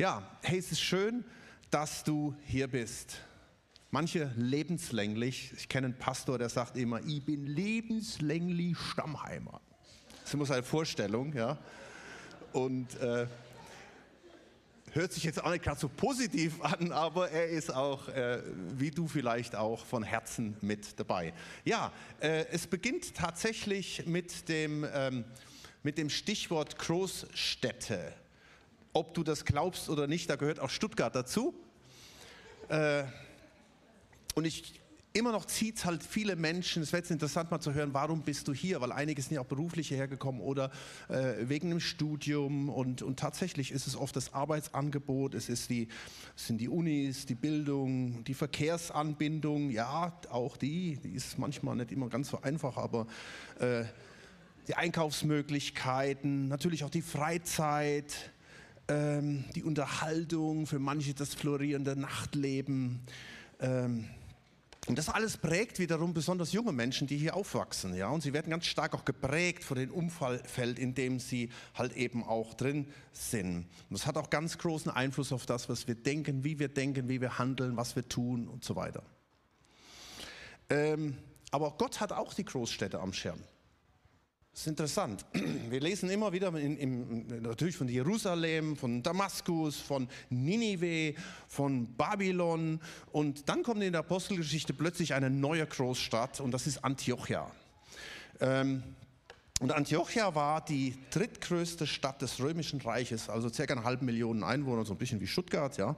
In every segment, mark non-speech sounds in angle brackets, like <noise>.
Ja, hey, es ist schön, dass du hier bist. Manche lebenslänglich. Ich kenne einen Pastor, der sagt immer, ich bin lebenslänglich Stammheimer. Das ist immer seine Vorstellung, ja. Und äh, hört sich jetzt auch nicht gerade so positiv an, aber er ist auch, äh, wie du vielleicht auch, von Herzen mit dabei. Ja, äh, es beginnt tatsächlich mit dem, ähm, mit dem Stichwort Großstädte ob du das glaubst oder nicht, da gehört auch Stuttgart dazu. Äh, und ich immer noch zieht es halt viele Menschen, es wäre jetzt interessant mal zu hören, warum bist du hier, weil einige sind ja auch beruflich hierher gekommen oder äh, wegen einem Studium und, und tatsächlich ist es oft das Arbeitsangebot, es, ist die, es sind die Unis, die Bildung, die Verkehrsanbindung, ja, auch die, die ist manchmal nicht immer ganz so einfach, aber äh, die Einkaufsmöglichkeiten, natürlich auch die Freizeit, ähm, die Unterhaltung, für manche das florierende Nachtleben. Ähm, und das alles prägt wiederum besonders junge Menschen, die hier aufwachsen. Ja? Und sie werden ganz stark auch geprägt von dem Umfeld, in dem sie halt eben auch drin sind. Und das hat auch ganz großen Einfluss auf das, was wir denken, wie wir denken, wie wir handeln, was wir tun und so weiter. Ähm, aber Gott hat auch die Großstädte am Schirm. Das ist interessant. <clears throat> Wir lesen immer wieder in, in, natürlich von Jerusalem, von Damaskus, von Ninive, von Babylon. Und dann kommt in der Apostelgeschichte plötzlich eine neue Großstadt und das ist Antiochia. Ähm, und Antiochia war die drittgrößte Stadt des Römischen Reiches, also circa eine halbe Million Einwohner, so ein bisschen wie Stuttgart, ja.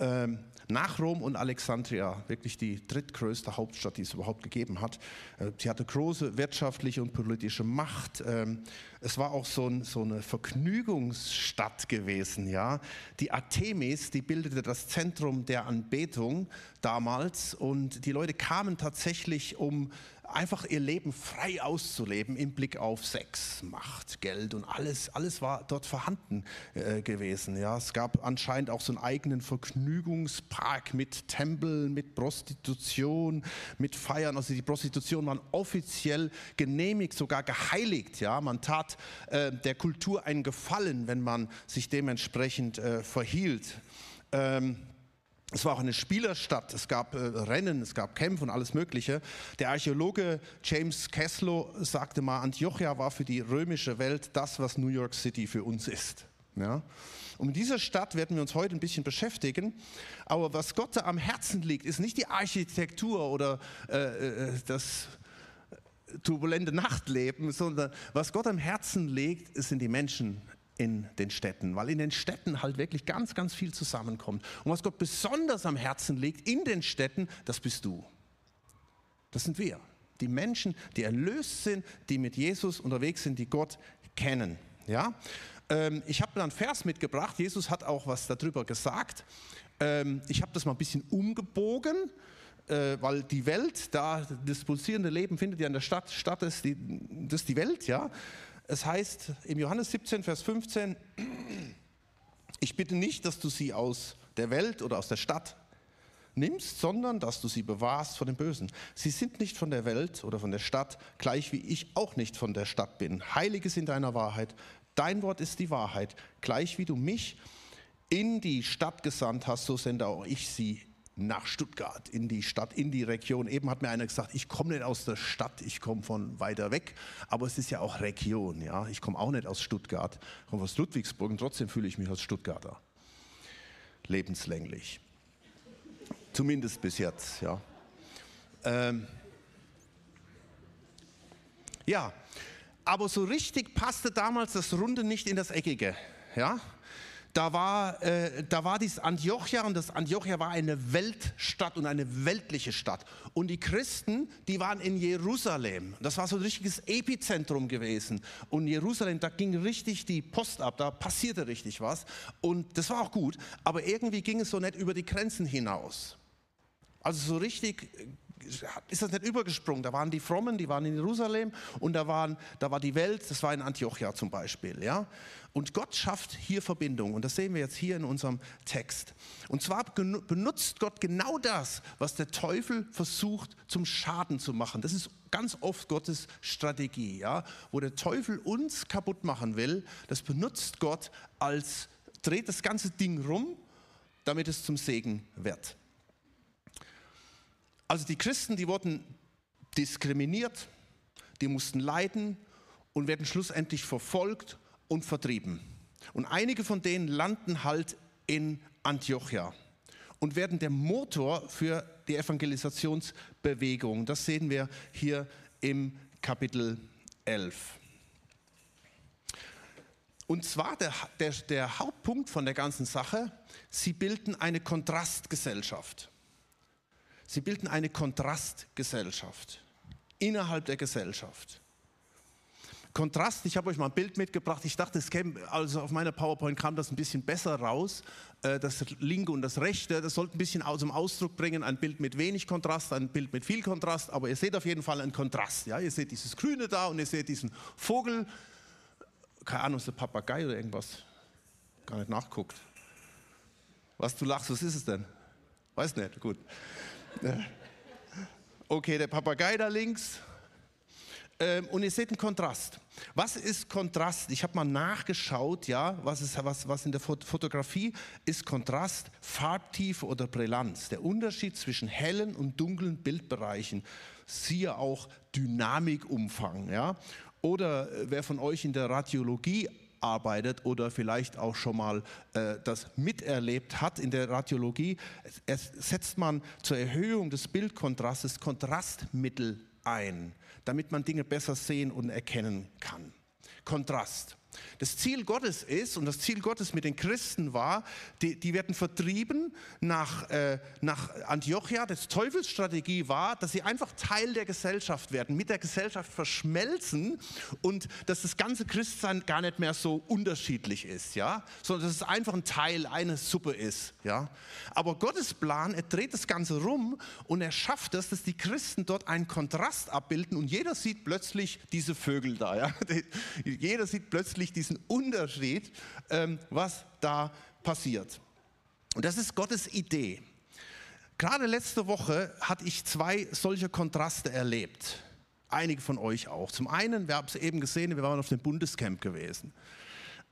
Ähm, nach Rom und Alexandria, wirklich die drittgrößte Hauptstadt, die es überhaupt gegeben hat. Äh, sie hatte große wirtschaftliche und politische Macht. Ähm, es war auch so, ein, so, eine Vergnügungsstadt gewesen. Ja? Die Artemis, die bildete das Zentrum der Anbetung damals und die Leute kamen tatsächlich, um einfach ihr Leben frei auszuleben im Blick auf Sex, Macht, Geld und alles, alles war dort vorhanden äh, gewesen. Ja, es gab anscheinend auch so einen eigenen Vergnügungspark mit Tempeln, mit Prostitution, mit Feiern. Also die Prostitution war offiziell genehmigt, sogar geheiligt. Ja, man tat äh, der Kultur einen Gefallen, wenn man sich dementsprechend äh, verhielt. Ähm, es war auch eine Spielerstadt, es gab äh, Rennen, es gab Kämpfe und alles Mögliche. Der Archäologe James Keslow sagte mal, Antiochia war für die römische Welt das, was New York City für uns ist. Ja? Und mit dieser Stadt werden wir uns heute ein bisschen beschäftigen. Aber was Gott da am Herzen liegt, ist nicht die Architektur oder äh, äh das turbulente Nachtleben, sondern was Gott am Herzen legt, sind die Menschen in den Städten, weil in den Städten halt wirklich ganz, ganz viel zusammenkommt. Und was Gott besonders am Herzen legt in den Städten, das bist du. Das sind wir. Die Menschen, die erlöst sind, die mit Jesus unterwegs sind, die Gott kennen. Ja? Ähm, ich habe einen Vers mitgebracht. Jesus hat auch was darüber gesagt. Ähm, ich habe das mal ein bisschen umgebogen äh, weil die Welt, da das pulsierende Leben findet ja in der Stadt statt, das ist die Welt, ja. Es heißt im Johannes 17, Vers 15, ich bitte nicht, dass du sie aus der Welt oder aus der Stadt nimmst, sondern dass du sie bewahrst vor dem Bösen. Sie sind nicht von der Welt oder von der Stadt, gleich wie ich auch nicht von der Stadt bin. Heilige sind deiner Wahrheit. Dein Wort ist die Wahrheit. Gleich wie du mich in die Stadt gesandt hast, so sende auch ich sie nach Stuttgart, in die Stadt, in die Region. Eben hat mir einer gesagt, ich komme nicht aus der Stadt, ich komme von weiter weg, aber es ist ja auch Region. Ja? Ich komme auch nicht aus Stuttgart, ich komme aus Ludwigsburg und trotzdem fühle ich mich als Stuttgarter. Lebenslänglich. Zumindest bis jetzt. Ja, ähm ja. aber so richtig passte damals das Runde nicht in das Eckige. Ja? Da war, äh, da war dieses Antiochia und das Antiochia war eine Weltstadt und eine weltliche Stadt. Und die Christen, die waren in Jerusalem. Das war so ein richtiges Epizentrum gewesen. Und Jerusalem, da ging richtig die Post ab, da passierte richtig was. Und das war auch gut, aber irgendwie ging es so nicht über die Grenzen hinaus. Also so richtig ist das nicht übergesprungen. Da waren die Frommen, die waren in Jerusalem und da, waren, da war die Welt, das war in Antiochia zum Beispiel. Ja? Und Gott schafft hier Verbindung und das sehen wir jetzt hier in unserem Text. Und zwar benutzt Gott genau das, was der Teufel versucht zum Schaden zu machen. Das ist ganz oft Gottes Strategie, ja? wo der Teufel uns kaputt machen will. Das benutzt Gott als dreht das ganze Ding rum, damit es zum Segen wird. Also die Christen, die wurden diskriminiert, die mussten leiden und werden schlussendlich verfolgt und vertrieben. Und einige von denen landen halt in Antiochia und werden der Motor für die Evangelisationsbewegung. Das sehen wir hier im Kapitel 11. Und zwar der, der, der Hauptpunkt von der ganzen Sache, sie bilden eine Kontrastgesellschaft. Sie bilden eine Kontrastgesellschaft innerhalb der Gesellschaft. Kontrast, ich habe euch mal ein Bild mitgebracht. Ich dachte, es käme, also auf meiner PowerPoint kam das ein bisschen besser raus. Äh, das linke und das rechte, das sollte ein bisschen zum Ausdruck bringen. Ein Bild mit wenig Kontrast, ein Bild mit viel Kontrast. Aber ihr seht auf jeden Fall einen Kontrast. Ja? Ihr seht dieses Grüne da und ihr seht diesen Vogel. Keine Ahnung, ist der Papagei oder irgendwas? Gar nicht nachguckt. Was du lachst, was ist es denn? Weiß nicht, gut. Okay, der Papagei da links. Ähm, und ihr seht einen Kontrast. Was ist Kontrast? Ich habe mal nachgeschaut, ja, was, ist, was, was in der Fotografie ist Kontrast, Farbtiefe oder Brillanz. Der Unterschied zwischen hellen und dunklen Bildbereichen. Siehe auch Dynamikumfang. Ja? Oder äh, wer von euch in der Radiologie arbeitet oder vielleicht auch schon mal äh, das miterlebt hat in der Radiologie, es, es setzt man zur Erhöhung des Bildkontrastes Kontrastmittel ein, damit man Dinge besser sehen und erkennen kann. Kontrast. Das Ziel Gottes ist, und das Ziel Gottes mit den Christen war, die, die werden vertrieben nach, äh, nach Antiochia. Das Teufelsstrategie war, dass sie einfach Teil der Gesellschaft werden, mit der Gesellschaft verschmelzen und dass das ganze Christsein gar nicht mehr so unterschiedlich ist, ja, sondern dass es einfach ein Teil einer Suppe ist, ja. Aber Gottes Plan, er dreht das Ganze rum und er schafft es, dass die Christen dort einen Kontrast abbilden und jeder sieht plötzlich diese Vögel da, ja. <laughs> Jeder sieht plötzlich wirklich diesen Unterschied, ähm, was da passiert. Und das ist Gottes Idee. Gerade letzte Woche hatte ich zwei solche Kontraste erlebt. Einige von euch auch. Zum einen, wir haben es eben gesehen, wir waren auf dem Bundescamp gewesen.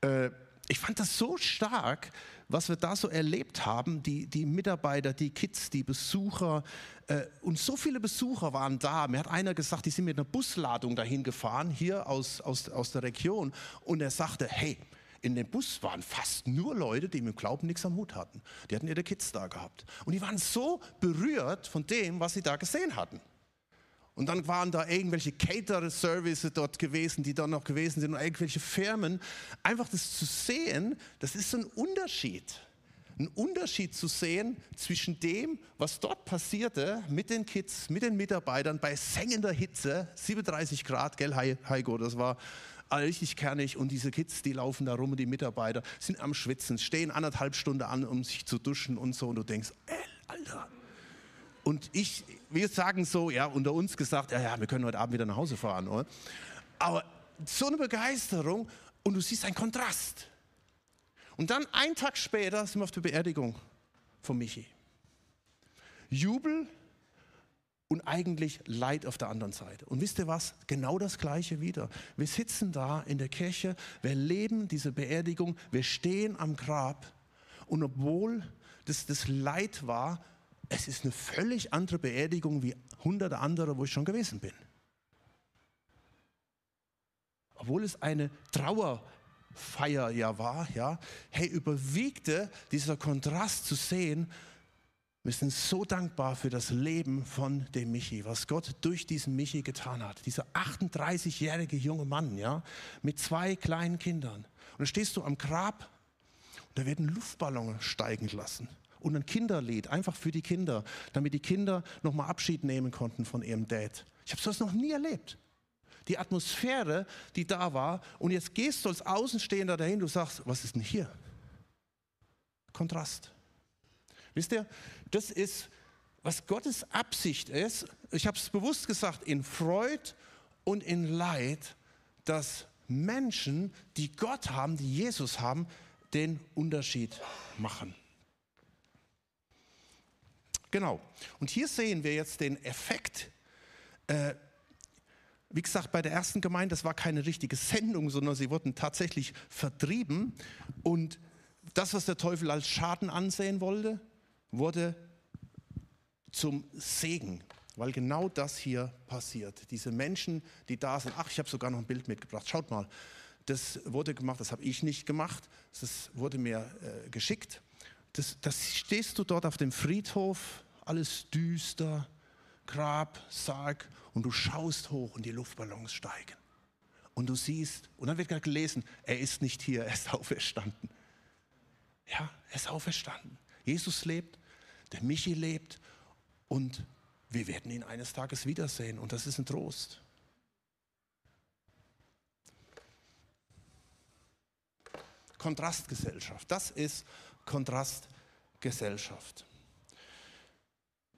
Äh, ich fand das so stark, was wir da so erlebt haben, die, die Mitarbeiter, die Kids, die Besucher. Äh, und so viele Besucher waren da. Mir hat einer gesagt, die sind mit einer Busladung dahin gefahren, hier aus, aus, aus der Region. Und er sagte, hey, in dem Bus waren fast nur Leute, die mit dem Glauben nichts am Hut hatten. Die hatten ihre Kids da gehabt. Und die waren so berührt von dem, was sie da gesehen hatten. Und dann waren da irgendwelche Caterer-Services dort gewesen, die da noch gewesen sind, und irgendwelche Firmen. Einfach das zu sehen, das ist ein Unterschied. Ein Unterschied zu sehen zwischen dem, was dort passierte mit den Kids, mit den Mitarbeitern bei sengender Hitze, 37 Grad, gell, Heiko, das war richtig kernig und diese Kids, die laufen da rum und die Mitarbeiter sind am Schwitzen, stehen anderthalb Stunden an, um sich zu duschen und so und du denkst, ey, Alter, und ich, wir sagen so, ja, unter uns gesagt, ja, ja, wir können heute Abend wieder nach Hause fahren, oder? Aber so eine Begeisterung und du siehst einen Kontrast. Und dann einen Tag später sind wir auf der Beerdigung von Michi. Jubel und eigentlich Leid auf der anderen Seite. Und wisst ihr was? Genau das Gleiche wieder. Wir sitzen da in der Kirche, wir leben diese Beerdigung, wir stehen am Grab und obwohl das, das Leid war, es ist eine völlig andere Beerdigung wie hunderte andere, wo ich schon gewesen bin. Obwohl es eine Trauerfeier ja war, ja, hey, überwiegte dieser Kontrast zu sehen, wir sind so dankbar für das Leben von dem Michi, was Gott durch diesen Michi getan hat. Dieser 38-jährige junge Mann, ja, mit zwei kleinen Kindern. Und dann stehst du am Grab und da werden Luftballons steigen lassen und ein Kinderlied, einfach für die Kinder, damit die Kinder nochmal Abschied nehmen konnten von ihrem Dad. Ich habe sowas noch nie erlebt. Die Atmosphäre, die da war, und jetzt gehst du als Außenstehender dahin, du sagst, was ist denn hier? Kontrast. Wisst ihr, das ist, was Gottes Absicht ist. Ich habe es bewusst gesagt, in Freud und in Leid, dass Menschen, die Gott haben, die Jesus haben, den Unterschied machen. Genau. Und hier sehen wir jetzt den Effekt. Äh, wie gesagt, bei der ersten Gemeinde, das war keine richtige Sendung, sondern sie wurden tatsächlich vertrieben. Und das, was der Teufel als Schaden ansehen wollte, wurde zum Segen, weil genau das hier passiert. Diese Menschen, die da sind, ach, ich habe sogar noch ein Bild mitgebracht, schaut mal, das wurde gemacht, das habe ich nicht gemacht, das wurde mir äh, geschickt. Das, das stehst du dort auf dem Friedhof, alles düster, Grab, Sarg und du schaust hoch und die Luftballons steigen. Und du siehst, und dann wird gerade gelesen, er ist nicht hier, er ist <laughs> auferstanden. Ja, er ist auferstanden. Jesus lebt, der Michi lebt und wir werden ihn eines Tages wiedersehen und das ist ein Trost. Kontrastgesellschaft, das ist Kontrastgesellschaft.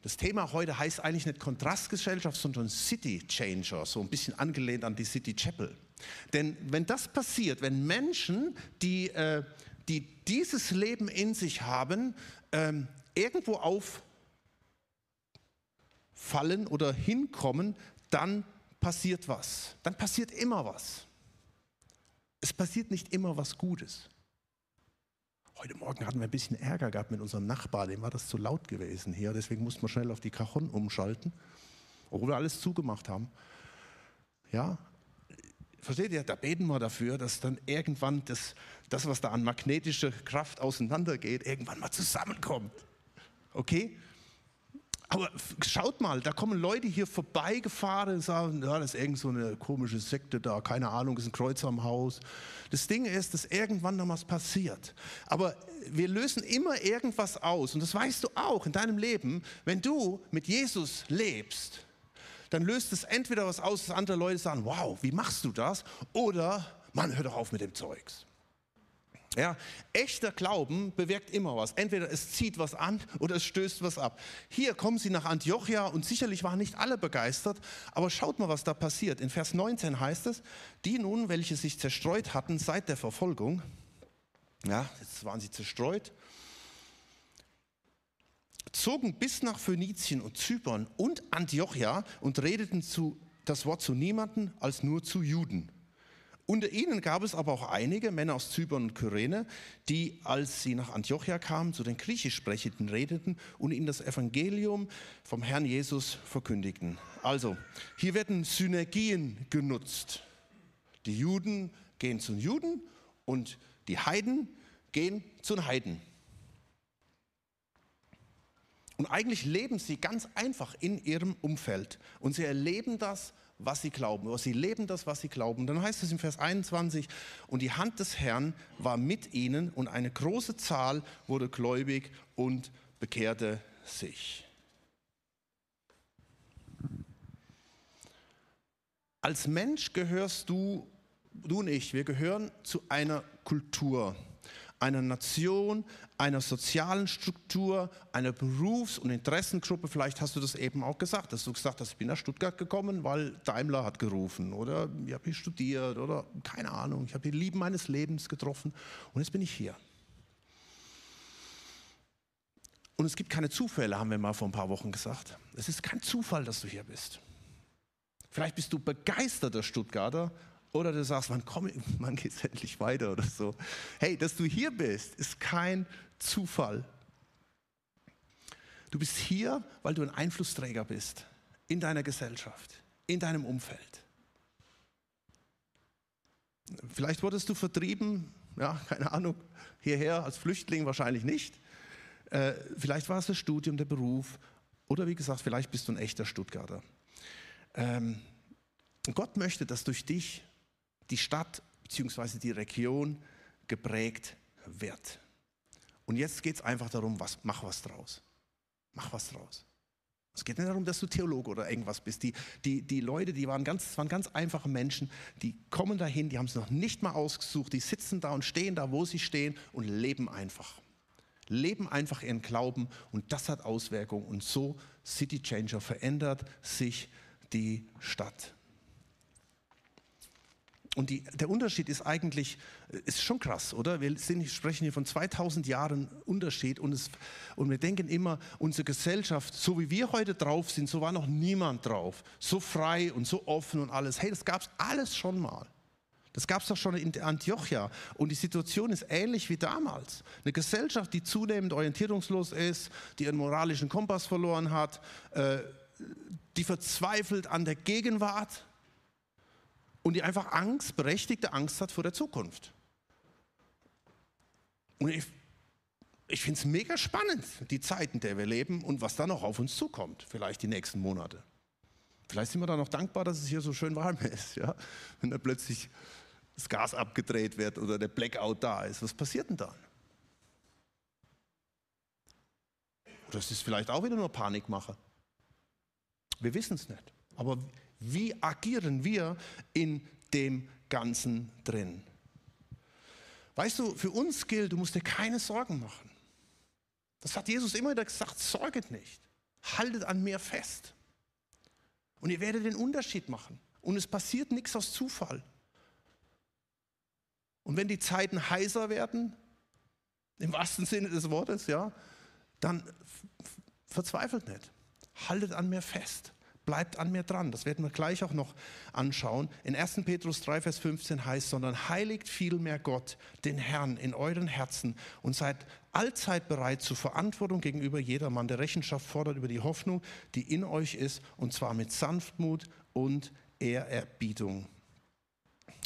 Das Thema heute heißt eigentlich nicht Kontrastgesellschaft, sondern City Changer, so ein bisschen angelehnt an die City Chapel. Denn wenn das passiert, wenn Menschen, die, äh, die dieses Leben in sich haben, ähm, irgendwo auffallen oder hinkommen, dann passiert was. Dann passiert immer was. Es passiert nicht immer was Gutes. Heute Morgen hatten wir ein bisschen Ärger gehabt mit unserem Nachbar, dem war das zu laut gewesen hier, deswegen mussten wir schnell auf die Cajon umschalten, obwohl wir alles zugemacht haben. Ja, versteht ihr, da beten wir dafür, dass dann irgendwann das, das was da an magnetischer Kraft auseinandergeht, irgendwann mal zusammenkommt. Okay? Aber schaut mal, da kommen Leute hier vorbeigefahren und sagen, ja, das ist irgend so eine komische Sekte da, keine Ahnung, ist ein Kreuz am Haus. Das Ding ist, dass irgendwann noch was passiert. Aber wir lösen immer irgendwas aus und das weißt du auch in deinem Leben, wenn du mit Jesus lebst, dann löst es entweder was aus, dass andere Leute sagen, wow, wie machst du das? Oder, man, hör doch auf mit dem Zeugs. Ja, echter Glauben bewirkt immer was. Entweder es zieht was an oder es stößt was ab. Hier kommen sie nach Antiochia und sicherlich waren nicht alle begeistert, aber schaut mal, was da passiert. In Vers 19 heißt es, die nun, welche sich zerstreut hatten seit der Verfolgung, ja, jetzt waren sie zerstreut, zogen bis nach Phönizien und Zypern und Antiochia und redeten zu, das Wort zu niemanden als nur zu Juden. Unter ihnen gab es aber auch einige Männer aus Zypern und Kyrene, die, als sie nach Antiochia kamen, zu den griechisch sprechenden redeten und ihnen das Evangelium vom Herrn Jesus verkündigten. Also, hier werden Synergien genutzt. Die Juden gehen zu den Juden und die Heiden gehen zu den Heiden. Und eigentlich leben sie ganz einfach in ihrem Umfeld und sie erleben das was sie glauben, oder sie leben das, was sie glauben. Dann heißt es im Vers 21, und die Hand des Herrn war mit ihnen und eine große Zahl wurde gläubig und bekehrte sich. Als Mensch gehörst du, du und ich, wir gehören zu einer Kultur einer Nation, einer sozialen Struktur, einer Berufs- und Interessengruppe. Vielleicht hast du das eben auch gesagt, dass du gesagt hast, ich bin nach Stuttgart gekommen, weil Daimler hat gerufen oder ich habe hier studiert oder keine Ahnung, ich habe die Lieben meines Lebens getroffen und jetzt bin ich hier. Und es gibt keine Zufälle, haben wir mal vor ein paar Wochen gesagt. Es ist kein Zufall, dass du hier bist. Vielleicht bist du begeisterter Stuttgarter oder du sagst, wann, komm, <laughs> wann geht es endlich weiter oder so. Hey, dass du hier bist, ist kein Zufall. Du bist hier, weil du ein Einflussträger bist in deiner Gesellschaft, in deinem Umfeld. Vielleicht wurdest du vertrieben, ja, <laughs> keine Ahnung, hierher als Flüchtling wahrscheinlich nicht. Äh, vielleicht war es das Studium, der Beruf oder wie gesagt, vielleicht bist du ein echter Stuttgarter. Ähm, Gott möchte, dass durch dich die Stadt bzw. die Region geprägt wird. Und jetzt geht es einfach darum, was, mach was draus. Mach was draus. Es geht nicht darum, dass du Theologe oder irgendwas bist. Die, die, die Leute, die waren ganz, waren ganz einfache Menschen, die kommen dahin, die haben es noch nicht mal ausgesucht, die sitzen da und stehen da, wo sie stehen und leben einfach. Leben einfach ihren Glauben und das hat Auswirkungen. Und so, City Changer, verändert sich die Stadt. Und die, der Unterschied ist eigentlich, äh, ist schon krass, oder? Wir sind, sprechen hier von 2000 Jahren Unterschied und, es, und wir denken immer, unsere Gesellschaft, so wie wir heute drauf sind, so war noch niemand drauf. So frei und so offen und alles. Hey, das gab es alles schon mal. Das gab es doch schon in Antiochia. Und die Situation ist ähnlich wie damals. Eine Gesellschaft, die zunehmend orientierungslos ist, die ihren moralischen Kompass verloren hat, äh, die verzweifelt an der Gegenwart und die einfach Angst, berechtigte Angst hat vor der Zukunft. Und ich, ich finde es mega spannend, die Zeiten, in der wir leben und was da noch auf uns zukommt, vielleicht die nächsten Monate. Vielleicht sind wir da noch dankbar, dass es hier so schön warm <laughs> ist, ja? wenn da plötzlich das Gas abgedreht wird oder der Blackout da ist. Was passiert denn dann? Oder ist vielleicht auch wieder nur Panikmache? Wir wissen es nicht. Aber wie agieren wir in dem Ganzen drin? Weißt du, für uns gilt, du musst dir keine Sorgen machen. Das hat Jesus immer wieder gesagt, sorget nicht. Haltet an mir fest. Und ihr werdet den Unterschied machen. Und es passiert nichts aus Zufall. Und wenn die Zeiten heißer werden, im wahrsten Sinne des Wortes, ja, dann verzweifelt nicht. Haltet an mir fest. Bleibt an mir dran. Das werden wir gleich auch noch anschauen. In 1. Petrus 3, Vers 15 heißt, sondern heiligt vielmehr Gott, den Herrn, in euren Herzen und seid allzeit bereit zur Verantwortung gegenüber jedermann, der Rechenschaft fordert über die Hoffnung, die in euch ist, und zwar mit Sanftmut und Ehrerbietung.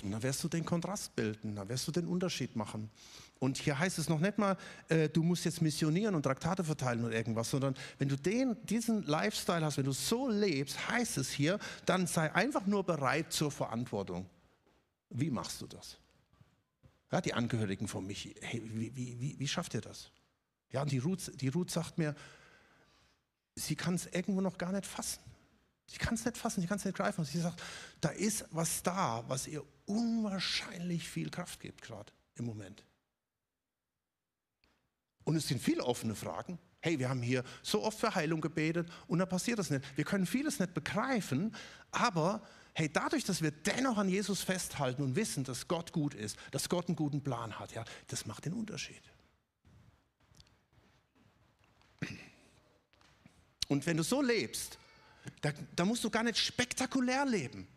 Und dann wirst du den Kontrast bilden, dann wirst du den Unterschied machen. Und hier heißt es noch nicht mal, äh, du musst jetzt missionieren und Traktate verteilen oder irgendwas, sondern wenn du den, diesen Lifestyle hast, wenn du so lebst, heißt es hier, dann sei einfach nur bereit zur Verantwortung. Wie machst du das? Ja, die Angehörigen von mich, hey, wie, wie, wie, wie schafft ihr das? Ja, und die Ruth, die Ruth sagt mir, sie kann es irgendwo noch gar nicht fassen. Sie kann es nicht fassen, sie kann es nicht greifen. Und sie sagt, da ist was da, was ihr unwahrscheinlich viel Kraft gibt, gerade im Moment. Und es sind viele offene Fragen. Hey, wir haben hier so oft für Heilung gebetet und da passiert das nicht. Wir können vieles nicht begreifen, aber hey, dadurch, dass wir dennoch an Jesus festhalten und wissen, dass Gott gut ist, dass Gott einen guten Plan hat, ja, das macht den Unterschied. Und wenn du so lebst, da, da musst du gar nicht spektakulär leben.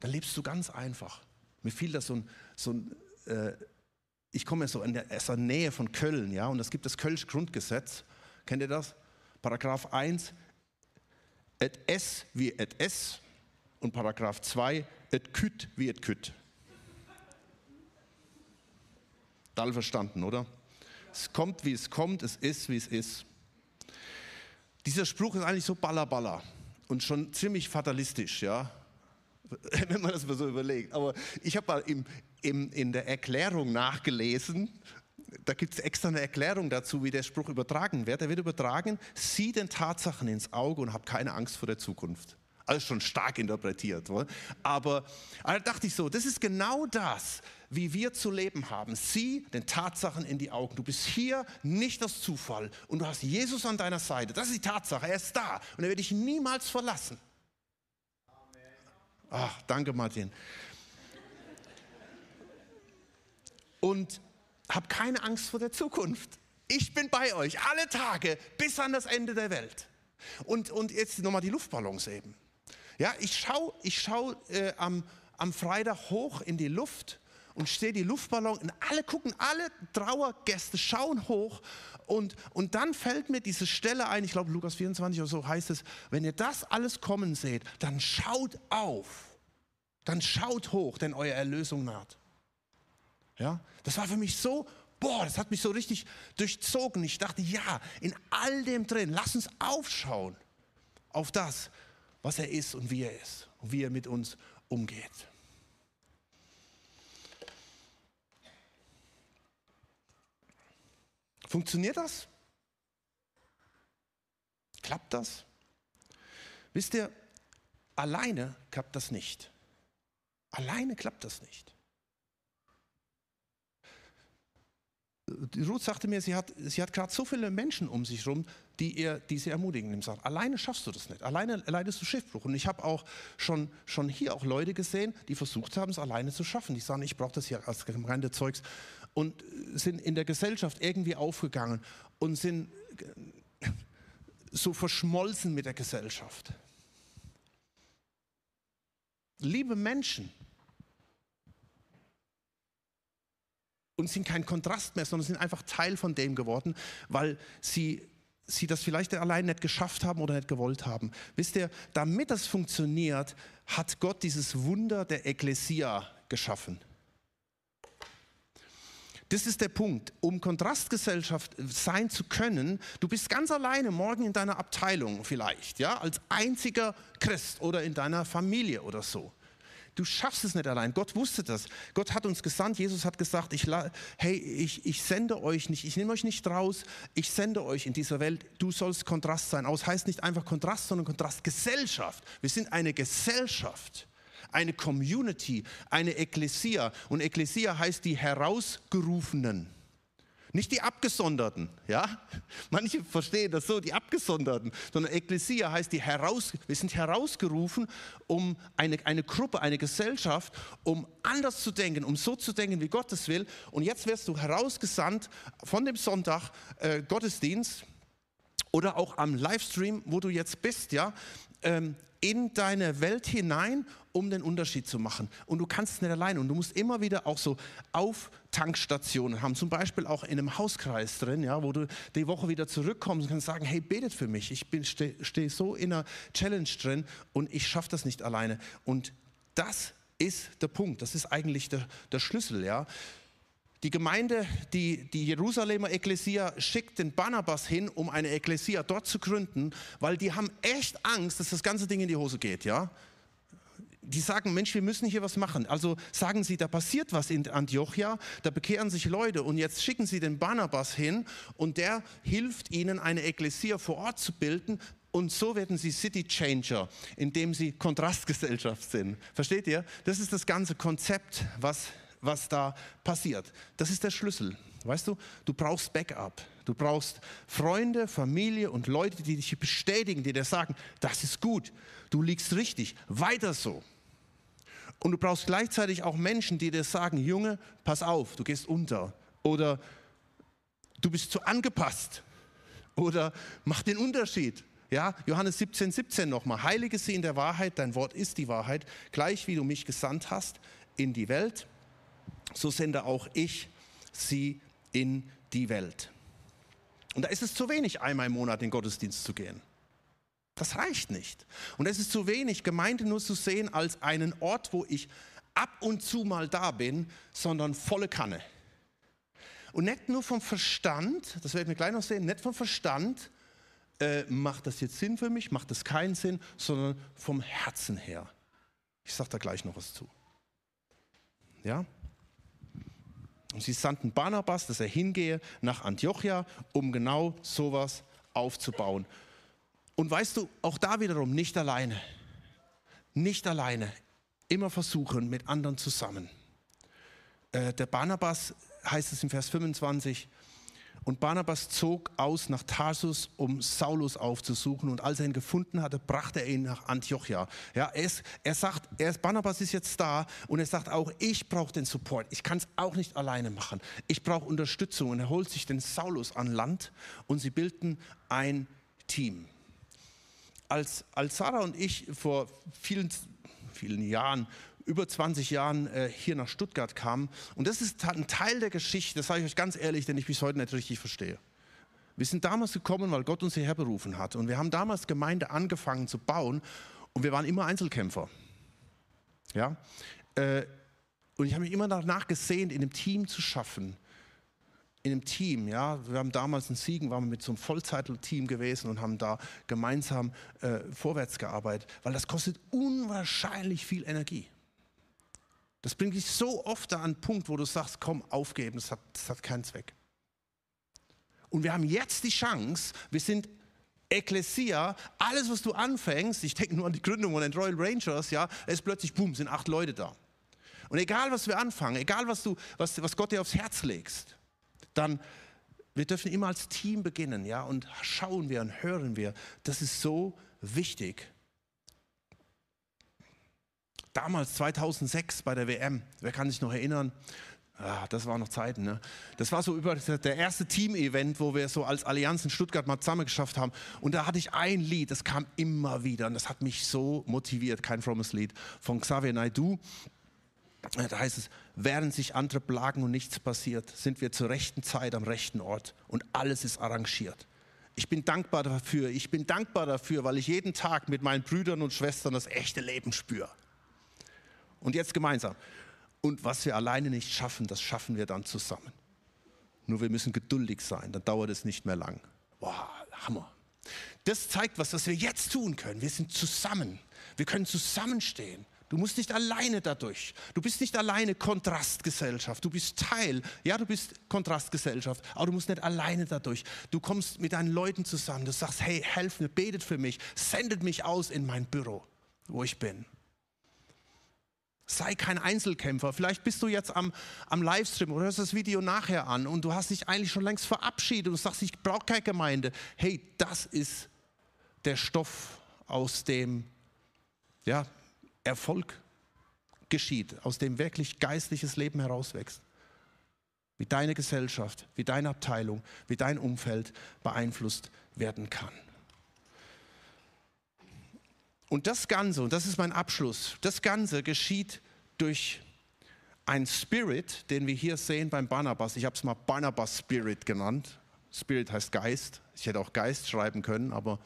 Da lebst du ganz einfach. Mir fiel das so ein, so ein äh, ich komme so in der, aus der Nähe von Köln, ja, und es gibt das Kölsch Grundgesetz. Kennt ihr das? Paragraph 1, et es wie et es und Paragraph 2, et küt wie et küt. Dall verstanden, oder? Es kommt, wie es kommt, es ist, wie es ist. Dieser Spruch ist eigentlich so ballerballer und schon ziemlich fatalistisch, ja. <laughs> wenn man das mal so überlegt. Aber ich habe mal im, im, in der Erklärung nachgelesen, da gibt es extra eine Erklärung dazu, wie der Spruch übertragen wird. Er wird übertragen, sieh den Tatsachen ins Auge und hab keine Angst vor der Zukunft. Alles schon stark interpretiert. Oder? Aber da dachte ich so, das ist genau das, wie wir zu leben haben. Sieh den Tatsachen in die Augen. Du bist hier nicht aus Zufall und du hast Jesus an deiner Seite. Das ist die Tatsache. Er ist da und er wird dich niemals verlassen. Ach, danke Martin. Und hab keine Angst vor der Zukunft. Ich bin bei euch alle Tage bis an das Ende der Welt. Und, und jetzt nochmal die Luftballons eben. Ja, ich schaue ich schau, äh, am, am Freitag hoch in die Luft und stehe die Luftballon und alle gucken, alle Trauergäste schauen hoch und, und dann fällt mir diese Stelle ein, ich glaube Lukas 24 oder so heißt es, wenn ihr das alles kommen seht, dann schaut auf, dann schaut hoch, denn eure Erlösung naht. Ja, das war für mich so, boah, das hat mich so richtig durchzogen. Ich dachte, ja, in all dem drin, lass uns aufschauen auf das, was er ist und wie er ist und wie er mit uns umgeht. Funktioniert das? Klappt das? Wisst ihr, alleine klappt das nicht. Alleine klappt das nicht. Ruth sagte mir, sie hat, sie hat gerade so viele Menschen um sich herum, die, die sie ermutigen. Im sagt, alleine schaffst du das nicht. Alleine leidest du Schiffbruch. Und ich habe auch schon, schon hier auch Leute gesehen, die versucht haben, es alleine zu schaffen. Die sagen, ich brauche das hier als Gemeindezeugs und sind in der Gesellschaft irgendwie aufgegangen und sind so verschmolzen mit der Gesellschaft. Liebe Menschen, und sind kein Kontrast mehr, sondern sind einfach Teil von dem geworden, weil sie sie das vielleicht allein nicht geschafft haben oder nicht gewollt haben. Wisst ihr, damit das funktioniert, hat Gott dieses Wunder der Ekklesia geschaffen. Das ist der Punkt. Um Kontrastgesellschaft sein zu können, du bist ganz alleine morgen in deiner Abteilung vielleicht, ja, als einziger Christ oder in deiner Familie oder so. Du schaffst es nicht allein. Gott wusste das. Gott hat uns gesandt. Jesus hat gesagt, ich, hey, ich, ich sende euch nicht, ich nehme euch nicht raus, ich sende euch in dieser Welt. Du sollst Kontrast sein. Aus heißt nicht einfach Kontrast, sondern Kontrastgesellschaft. Wir sind eine Gesellschaft eine Community, eine Ekklesia. Und Ekklesia heißt die Herausgerufenen. Nicht die Abgesonderten, ja? <laughs> Manche verstehen das so, die Abgesonderten, sondern Ekklesia heißt die heraus, wir sind herausgerufen, um eine, eine Gruppe, eine Gesellschaft, um anders zu denken, um so zu denken, wie Gott es will. Und jetzt wirst du herausgesandt von dem Sonntag äh, Gottesdienst oder auch am Livestream, wo du jetzt bist, ja, ähm, in deine Welt hinein, um den Unterschied zu machen. Und du kannst es nicht allein. Und du musst immer wieder auch so Auftankstationen haben, zum Beispiel auch in einem Hauskreis drin, ja, wo du die Woche wieder zurückkommst und kannst sagen, hey, betet für mich. Ich stehe steh so in einer Challenge drin und ich schaffe das nicht alleine. Und das ist der Punkt. Das ist eigentlich der, der Schlüssel, ja. Die Gemeinde, die, die Jerusalemer Ekklesia schickt den Barnabas hin, um eine Ekklesia dort zu gründen, weil die haben echt Angst, dass das ganze Ding in die Hose geht, ja. Die sagen, Mensch, wir müssen hier was machen. Also sagen sie, da passiert was in Antiochia, da bekehren sich Leute und jetzt schicken sie den Barnabas hin und der hilft ihnen, eine Ekklesia vor Ort zu bilden, und so werden sie City Changer, indem sie Kontrastgesellschaft sind. Versteht ihr? Das ist das ganze Konzept, was was da passiert. Das ist der Schlüssel. Weißt du, du brauchst Backup. Du brauchst Freunde, Familie und Leute, die dich bestätigen, die dir sagen, das ist gut, du liegst richtig, weiter so. Und du brauchst gleichzeitig auch Menschen, die dir sagen, Junge, pass auf, du gehst unter. Oder du bist zu angepasst. Oder mach den Unterschied. Ja, Johannes 17, 17 nochmal. Heilige sie in der Wahrheit, dein Wort ist die Wahrheit, gleich wie du mich gesandt hast in die Welt so sende auch ich sie in die Welt. Und da ist es zu wenig, einmal im Monat in den Gottesdienst zu gehen. Das reicht nicht. Und es ist zu wenig, Gemeinde nur zu sehen als einen Ort, wo ich ab und zu mal da bin, sondern volle Kanne. Und nicht nur vom Verstand, das werden wir gleich noch sehen, nicht vom Verstand, äh, macht das jetzt Sinn für mich, macht das keinen Sinn, sondern vom Herzen her. Ich sage da gleich noch was zu. Ja? Und sie sandten Barnabas, dass er hingehe nach Antiochia, um genau sowas aufzubauen. Und weißt du, auch da wiederum nicht alleine. Nicht alleine. Immer versuchen mit anderen zusammen. Äh, der Barnabas heißt es im Vers 25, und Barnabas zog aus nach Tarsus, um Saulus aufzusuchen. Und als er ihn gefunden hatte, brachte er ihn nach Antiochia. Ja, er, ist, er sagt, er ist, Barnabas ist jetzt da und er sagt auch, ich brauche den Support. Ich kann es auch nicht alleine machen. Ich brauche Unterstützung. Und er holt sich den Saulus an Land und sie bilden ein Team. Als, als Sarah und ich vor vielen, vielen Jahren über 20 Jahren äh, hier nach Stuttgart kam. Und das ist ein Teil der Geschichte, das sage ich euch ganz ehrlich, den ich bis heute nicht richtig verstehe. Wir sind damals gekommen, weil Gott uns hierher berufen hat. Und wir haben damals Gemeinde angefangen zu bauen und wir waren immer Einzelkämpfer. Ja? Äh, und ich habe mich immer danach gesehnt, in einem Team zu schaffen. In einem Team, ja. Wir haben damals in Siegen, waren wir mit so einem Vollzeitteam gewesen und haben da gemeinsam äh, vorwärts gearbeitet, weil das kostet unwahrscheinlich viel Energie. Das bringt dich so oft an einen Punkt, wo du sagst, komm, aufgeben, das hat, das hat keinen Zweck. Und wir haben jetzt die Chance, wir sind Ekklesia, alles, was du anfängst, ich denke nur an die Gründung von den Royal Rangers, ja, ist plötzlich, boom, sind acht Leute da. Und egal, was wir anfangen, egal, was, du, was, was Gott dir aufs Herz legst, dann, wir dürfen immer als Team beginnen, ja, und schauen wir und hören wir. Das ist so wichtig damals 2006 bei der WM, wer kann sich noch erinnern? Ah, das waren noch Zeiten. Ne? Das war so über der erste Team-Event, wo wir so als Allianz in Stuttgart mal zusammen geschafft haben. Und da hatte ich ein Lied, das kam immer wieder und das hat mich so motiviert, kein frommes Lied, von Xavier Naidoo. da heißt es, während sich andere plagen und nichts passiert, sind wir zur rechten Zeit am rechten Ort und alles ist arrangiert. Ich bin dankbar dafür. Ich bin dankbar dafür, weil ich jeden Tag mit meinen Brüdern und Schwestern das echte Leben spüre. Und jetzt gemeinsam. Und was wir alleine nicht schaffen, das schaffen wir dann zusammen. Nur wir müssen geduldig sein, dann dauert es nicht mehr lang. Boah, Hammer. Das zeigt was, was wir jetzt tun können. Wir sind zusammen. Wir können zusammenstehen. Du musst nicht alleine dadurch. Du bist nicht alleine Kontrastgesellschaft. Du bist Teil. Ja, du bist Kontrastgesellschaft, aber du musst nicht alleine dadurch. Du kommst mit deinen Leuten zusammen. Du sagst, hey, helft mir, betet für mich, sendet mich aus in mein Büro, wo ich bin. Sei kein Einzelkämpfer. Vielleicht bist du jetzt am, am Livestream oder hörst das Video nachher an und du hast dich eigentlich schon längst verabschiedet und sagst, ich brauche keine Gemeinde. Hey, das ist der Stoff, aus dem ja, Erfolg geschieht, aus dem wirklich geistliches Leben herauswächst. Wie deine Gesellschaft, wie deine Abteilung, wie dein Umfeld beeinflusst werden kann. Und das Ganze, und das ist mein Abschluss, das Ganze geschieht durch einen Spirit, den wir hier sehen beim Barnabas. Ich habe es mal Barnabas Spirit genannt. Spirit heißt Geist. Ich hätte auch Geist schreiben können, aber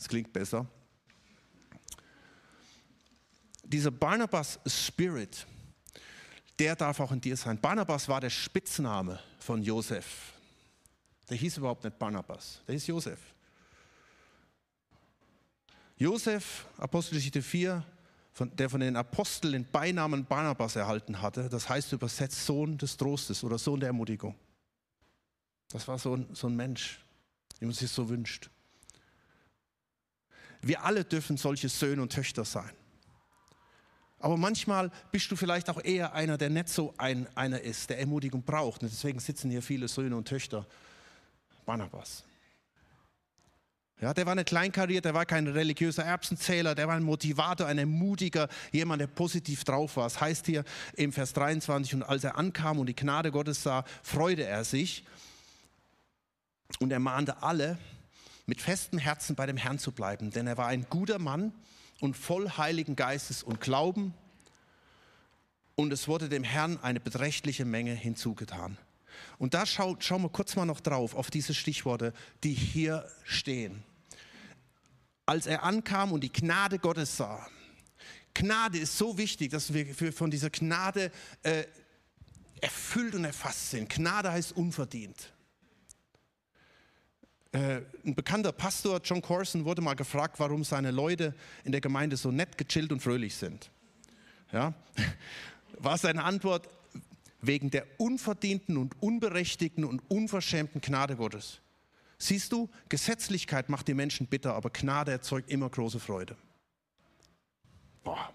es klingt besser. Dieser Barnabas Spirit, der darf auch in dir sein. Barnabas war der Spitzname von Josef. Der hieß überhaupt nicht Barnabas, der hieß Josef. Josef, Apostelgeschichte 4, von, der von den Aposteln den Beinamen Barnabas erhalten hatte, das heißt übersetzt Sohn des Trostes oder Sohn der Ermutigung. Das war so ein, so ein Mensch, wie man sich so wünscht. Wir alle dürfen solche Söhne und Töchter sein. Aber manchmal bist du vielleicht auch eher einer, der nicht so ein, einer ist, der Ermutigung braucht. Und deswegen sitzen hier viele Söhne und Töchter Barnabas. Ja, der war nicht kleinkariert, der war kein religiöser Erbsenzähler, der war ein Motivator, ein Ermutiger, jemand, der positiv drauf war. Es das heißt hier im Vers 23, und als er ankam und die Gnade Gottes sah, freute er sich und er mahnte alle, mit festem Herzen bei dem Herrn zu bleiben, denn er war ein guter Mann und voll Heiligen Geistes und Glauben und es wurde dem Herrn eine beträchtliche Menge hinzugetan. Und da schau, schauen wir kurz mal noch drauf, auf diese Stichworte, die hier stehen als er ankam und die Gnade Gottes sah. Gnade ist so wichtig, dass wir von dieser Gnade äh, erfüllt und erfasst sind. Gnade heißt unverdient. Äh, ein bekannter Pastor, John Corson, wurde mal gefragt, warum seine Leute in der Gemeinde so nett, gechillt und fröhlich sind. Ja? <laughs> War seine Antwort, wegen der unverdienten und unberechtigten und unverschämten Gnade Gottes. Siehst du, Gesetzlichkeit macht die Menschen bitter, aber Gnade erzeugt immer große Freude. Boah.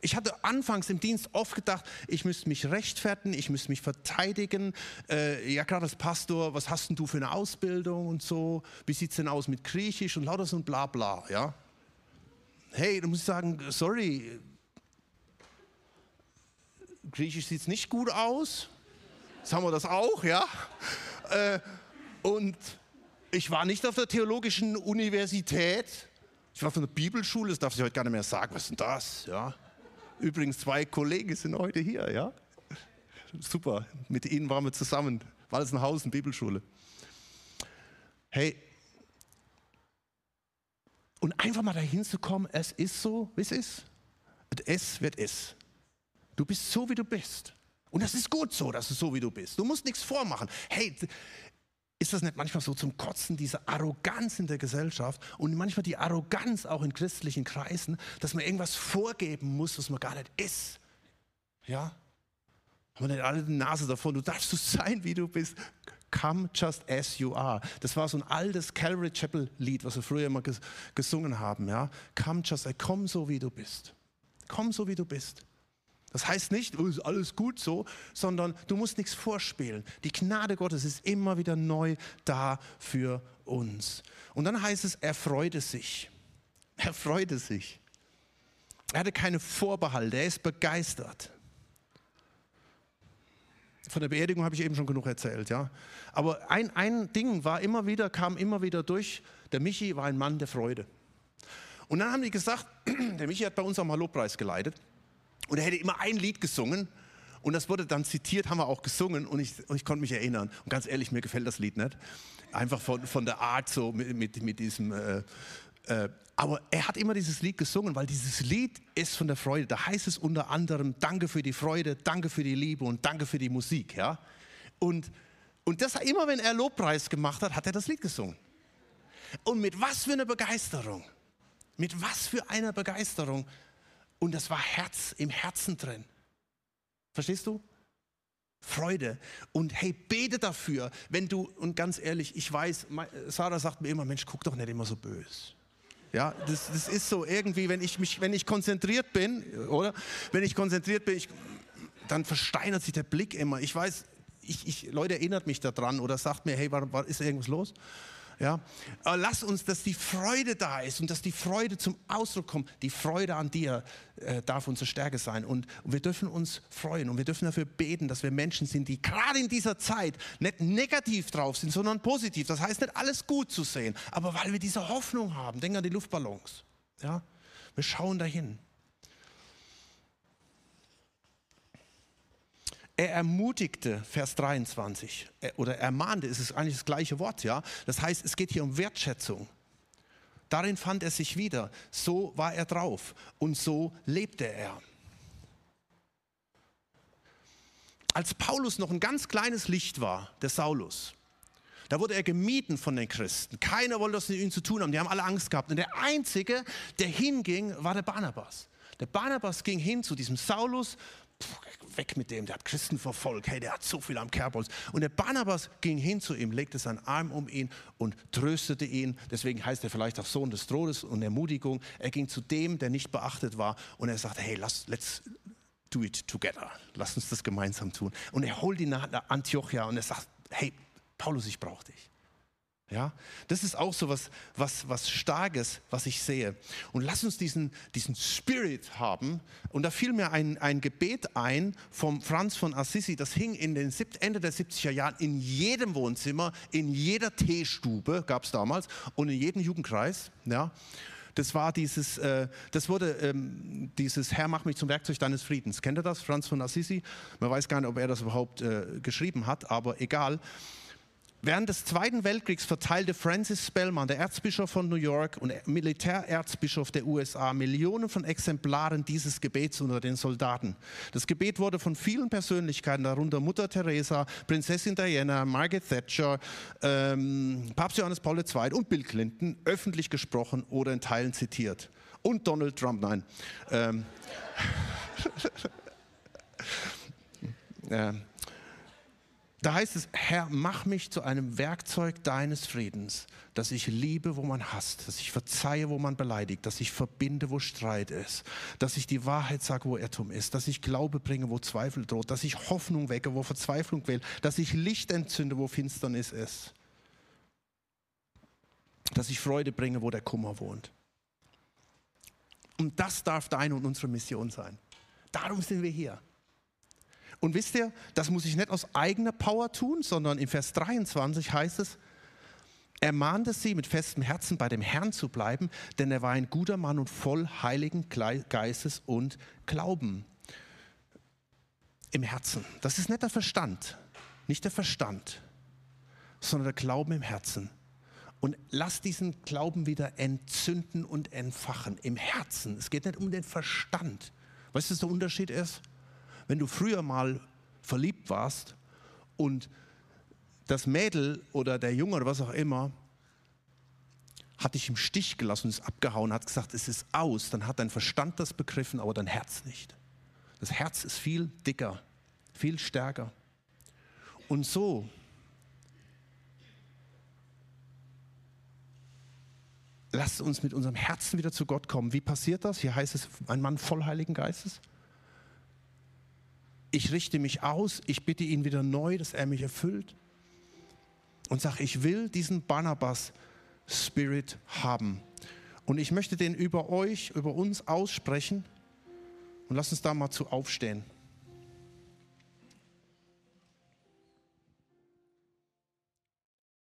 Ich hatte anfangs im Dienst oft gedacht, ich müsste mich rechtfertigen, ich müsste mich verteidigen. Äh, ja, gerade als Pastor, was hast denn du für eine Ausbildung und so? Wie sieht es denn aus mit Griechisch und lauter so ein Blabla, ja? Hey, da muss ich sagen, sorry, Griechisch sieht es nicht gut aus. Haben wir das auch, ja? Äh, und ich war nicht auf der theologischen Universität. Ich war von der Bibelschule, das darf ich heute gar nicht mehr sagen. Was ist denn das? Ja. Übrigens, zwei Kollegen sind heute hier, ja. Super, mit ihnen waren wir zusammen. War das ein Haus, eine Bibelschule. Hey, und einfach mal dahin zu kommen, es ist so, wie es ist. Und es wird es. Du bist so, wie du bist. Und das ist gut so, dass du so wie du bist. Du musst nichts vormachen. Hey, ist das nicht manchmal so zum Kotzen, diese Arroganz in der Gesellschaft und manchmal die Arroganz auch in christlichen Kreisen, dass man irgendwas vorgeben muss, was man gar nicht ist? Ja? Haben wir nicht alle die Nase davon? Du darfst so sein, wie du bist. Come just as you are. Das war so ein altes Calvary Chapel Lied, was wir früher immer gesungen haben. Ja? Come just, komm so, wie du bist. Komm so, wie du bist. Das heißt nicht, oh, ist alles gut so, sondern du musst nichts vorspielen. Die Gnade Gottes ist immer wieder neu da für uns. Und dann heißt es, er freute sich. Er freute sich. Er hatte keine Vorbehalte, er ist begeistert. Von der Beerdigung habe ich eben schon genug erzählt, ja. Aber ein, ein Ding war immer wieder, kam immer wieder durch. Der Michi war ein Mann der Freude. Und dann haben die gesagt, <clears throat> der Michi hat bei uns auch mal Lobpreis geleitet. Und er hätte immer ein Lied gesungen und das wurde dann zitiert, haben wir auch gesungen und ich, und ich konnte mich erinnern. Und ganz ehrlich, mir gefällt das Lied nicht. Einfach von, von der Art so mit, mit, mit diesem... Äh, äh, aber er hat immer dieses Lied gesungen, weil dieses Lied ist von der Freude. Da heißt es unter anderem, danke für die Freude, danke für die Liebe und danke für die Musik. Ja? Und, und das immer, wenn er Lobpreis gemacht hat, hat er das Lied gesungen. Und mit was für einer Begeisterung. Mit was für einer Begeisterung. Und das war Herz im Herzen drin. Verstehst du? Freude. Und hey, bete dafür, wenn du, und ganz ehrlich, ich weiß, Sarah sagt mir immer, Mensch, guck doch nicht immer so böse. Ja, das, das ist so irgendwie, wenn ich mich, wenn ich konzentriert bin, oder? Wenn ich konzentriert bin, ich, dann versteinert sich der Blick immer. Ich weiß, ich, ich, Leute erinnert mich daran oder sagt mir, hey, war, war, ist irgendwas los? Ja? Aber lass uns, dass die Freude da ist und dass die Freude zum Ausdruck kommt. Die Freude an dir äh, darf unsere Stärke sein. Und, und wir dürfen uns freuen und wir dürfen dafür beten, dass wir Menschen sind, die gerade in dieser Zeit nicht negativ drauf sind, sondern positiv. Das heißt nicht alles gut zu sehen, aber weil wir diese Hoffnung haben. Denk an die Luftballons. Ja? Wir schauen dahin. Er ermutigte, Vers 23, oder ermahnte, ist es eigentlich das gleiche Wort, ja. Das heißt, es geht hier um Wertschätzung. Darin fand er sich wieder. So war er drauf und so lebte er. Als Paulus noch ein ganz kleines Licht war, der Saulus, da wurde er gemieden von den Christen. Keiner wollte was mit ihm zu tun haben. Die haben alle Angst gehabt. Und der Einzige, der hinging, war der Barnabas. Der Barnabas ging hin zu diesem Saulus weg mit dem, der hat Christen verfolgt, hey, der hat so viel am Kerbholz. Und der Barnabas ging hin zu ihm, legte seinen Arm um ihn und tröstete ihn. Deswegen heißt er vielleicht auch Sohn des Trodes und Ermutigung. Er ging zu dem, der nicht beachtet war und er sagte, hey, lass, let's do it together. Lass uns das gemeinsam tun. Und er holt ihn nach Antiochia und er sagt, hey, Paulus, ich brauche dich. Ja, das ist auch so was, was, was Starkes, was ich sehe. Und lass uns diesen, diesen Spirit haben. Und da fiel mir ein, ein Gebet ein vom Franz von Assisi, das hing in den Ende der 70er Jahren in jedem Wohnzimmer, in jeder Teestube, gab es damals, und in jedem Jugendkreis. Ja. Das war dieses, äh, das wurde ähm, dieses Herr, mach mich zum Werkzeug deines Friedens. Kennt ihr das? Franz von Assisi? Man weiß gar nicht, ob er das überhaupt äh, geschrieben hat, aber egal. Während des Zweiten Weltkriegs verteilte Francis Spellman, der Erzbischof von New York und Militärerzbischof der USA, Millionen von Exemplaren dieses Gebets unter den Soldaten. Das Gebet wurde von vielen Persönlichkeiten, darunter Mutter Teresa, Prinzessin Diana, Margaret Thatcher, ähm, Papst Johannes Paul II. und Bill Clinton öffentlich gesprochen oder in Teilen zitiert. Und Donald Trump, nein. Ähm, <laughs> ähm da heißt es, Herr, mach mich zu einem Werkzeug deines Friedens, dass ich liebe, wo man hasst, dass ich verzeihe, wo man beleidigt, dass ich verbinde, wo Streit ist, dass ich die Wahrheit sage, wo Irrtum ist, dass ich Glaube bringe, wo Zweifel droht, dass ich Hoffnung wecke, wo Verzweiflung will, dass ich Licht entzünde, wo Finsternis ist, dass ich Freude bringe, wo der Kummer wohnt. Und das darf deine und unsere Mission sein. Darum sind wir hier. Und wisst ihr, das muss ich nicht aus eigener Power tun, sondern in Vers 23 heißt es, er mahnte sie mit festem Herzen bei dem Herrn zu bleiben, denn er war ein guter Mann und voll heiligen Geistes und Glauben im Herzen. Das ist nicht der Verstand, nicht der Verstand, sondern der Glauben im Herzen. Und lass diesen Glauben wieder entzünden und entfachen im Herzen. Es geht nicht um den Verstand. Weißt du, was der Unterschied ist? Wenn du früher mal verliebt warst und das Mädel oder der Junge oder was auch immer hat dich im Stich gelassen und ist abgehauen, hat gesagt, es ist aus, dann hat dein Verstand das begriffen, aber dein Herz nicht. Das Herz ist viel dicker, viel stärker. Und so lasst uns mit unserem Herzen wieder zu Gott kommen. Wie passiert das? Hier heißt es, ein Mann voll Heiligen Geistes ich richte mich aus, ich bitte ihn wieder neu, dass er mich erfüllt und sage, ich will diesen Barnabas Spirit haben. Und ich möchte den über euch, über uns aussprechen und lass uns da mal zu aufstehen.